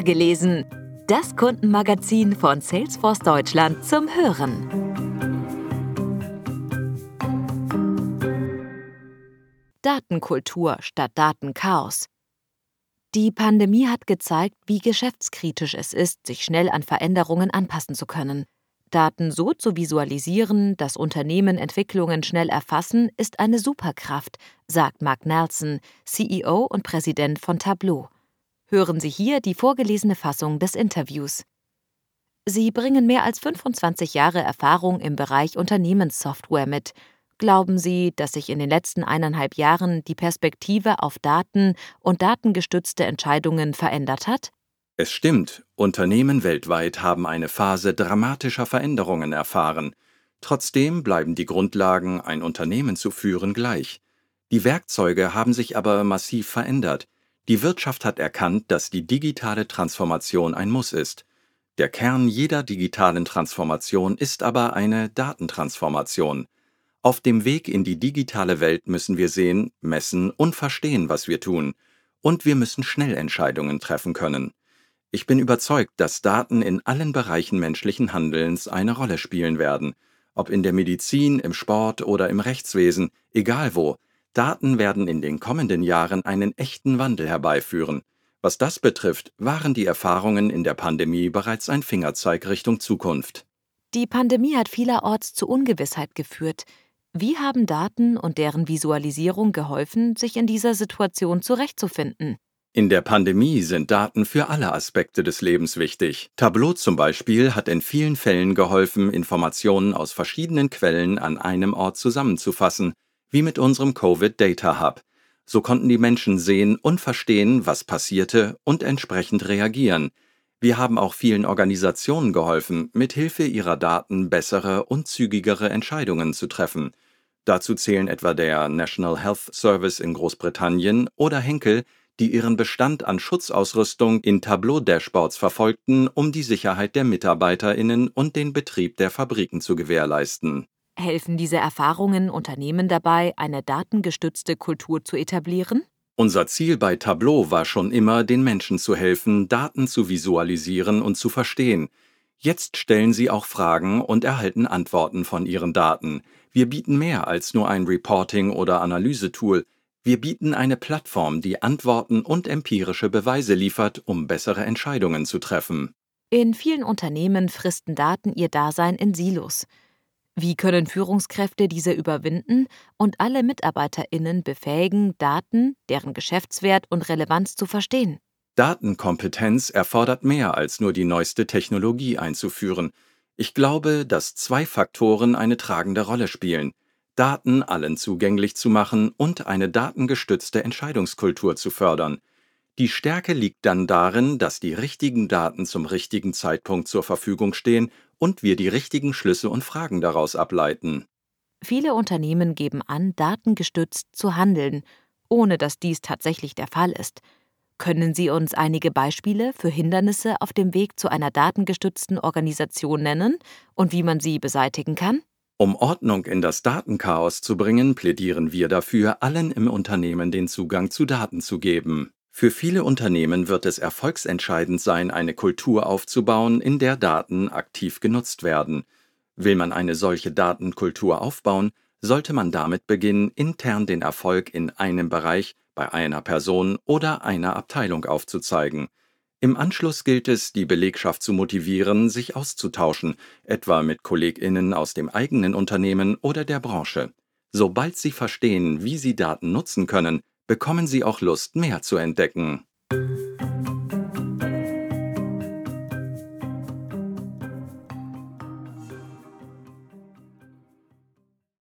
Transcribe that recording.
gelesen. Das Kundenmagazin von Salesforce Deutschland zum Hören. Datenkultur statt Datenchaos. Die Pandemie hat gezeigt, wie geschäftskritisch es ist, sich schnell an Veränderungen anpassen zu können. Daten so zu visualisieren, dass Unternehmen Entwicklungen schnell erfassen, ist eine Superkraft, sagt Mark Nelson, CEO und Präsident von Tableau. Hören Sie hier die vorgelesene Fassung des Interviews. Sie bringen mehr als 25 Jahre Erfahrung im Bereich Unternehmenssoftware mit. Glauben Sie, dass sich in den letzten eineinhalb Jahren die Perspektive auf Daten und datengestützte Entscheidungen verändert hat? Es stimmt, Unternehmen weltweit haben eine Phase dramatischer Veränderungen erfahren. Trotzdem bleiben die Grundlagen, ein Unternehmen zu führen, gleich. Die Werkzeuge haben sich aber massiv verändert. Die Wirtschaft hat erkannt, dass die digitale Transformation ein Muss ist. Der Kern jeder digitalen Transformation ist aber eine Datentransformation. Auf dem Weg in die digitale Welt müssen wir sehen, messen und verstehen, was wir tun. Und wir müssen schnell Entscheidungen treffen können. Ich bin überzeugt, dass Daten in allen Bereichen menschlichen Handelns eine Rolle spielen werden, ob in der Medizin, im Sport oder im Rechtswesen, egal wo. Daten werden in den kommenden Jahren einen echten Wandel herbeiführen. Was das betrifft, waren die Erfahrungen in der Pandemie bereits ein Fingerzeig Richtung Zukunft. Die Pandemie hat vielerorts zu Ungewissheit geführt. Wie haben Daten und deren Visualisierung geholfen, sich in dieser Situation zurechtzufinden? In der Pandemie sind Daten für alle Aspekte des Lebens wichtig. Tableau zum Beispiel hat in vielen Fällen geholfen, Informationen aus verschiedenen Quellen an einem Ort zusammenzufassen, wie mit unserem Covid Data Hub. So konnten die Menschen sehen und verstehen, was passierte und entsprechend reagieren. Wir haben auch vielen Organisationen geholfen, mit Hilfe ihrer Daten bessere und zügigere Entscheidungen zu treffen. Dazu zählen etwa der National Health Service in Großbritannien oder Henkel, die ihren Bestand an Schutzausrüstung in Tableau-Dashboards verfolgten, um die Sicherheit der Mitarbeiterinnen und den Betrieb der Fabriken zu gewährleisten. Helfen diese Erfahrungen Unternehmen dabei, eine datengestützte Kultur zu etablieren? Unser Ziel bei Tableau war schon immer, den Menschen zu helfen, Daten zu visualisieren und zu verstehen. Jetzt stellen sie auch Fragen und erhalten Antworten von ihren Daten. Wir bieten mehr als nur ein Reporting- oder Analysetool. Wir bieten eine Plattform, die Antworten und empirische Beweise liefert, um bessere Entscheidungen zu treffen. In vielen Unternehmen fristen Daten ihr Dasein in Silos. Wie können Führungskräfte diese überwinden und alle Mitarbeiterinnen befähigen, Daten, deren Geschäftswert und Relevanz zu verstehen? Datenkompetenz erfordert mehr als nur die neueste Technologie einzuführen. Ich glaube, dass zwei Faktoren eine tragende Rolle spielen. Daten allen zugänglich zu machen und eine datengestützte Entscheidungskultur zu fördern. Die Stärke liegt dann darin, dass die richtigen Daten zum richtigen Zeitpunkt zur Verfügung stehen und wir die richtigen Schlüsse und Fragen daraus ableiten. Viele Unternehmen geben an, datengestützt zu handeln, ohne dass dies tatsächlich der Fall ist. Können Sie uns einige Beispiele für Hindernisse auf dem Weg zu einer datengestützten Organisation nennen und wie man sie beseitigen kann? Um Ordnung in das Datenchaos zu bringen, plädieren wir dafür, allen im Unternehmen den Zugang zu Daten zu geben. Für viele Unternehmen wird es erfolgsentscheidend sein, eine Kultur aufzubauen, in der Daten aktiv genutzt werden. Will man eine solche Datenkultur aufbauen, sollte man damit beginnen, intern den Erfolg in einem Bereich, bei einer Person oder einer Abteilung aufzuzeigen. Im Anschluss gilt es, die Belegschaft zu motivieren, sich auszutauschen, etwa mit Kolleginnen aus dem eigenen Unternehmen oder der Branche. Sobald sie verstehen, wie sie Daten nutzen können, bekommen Sie auch Lust, mehr zu entdecken.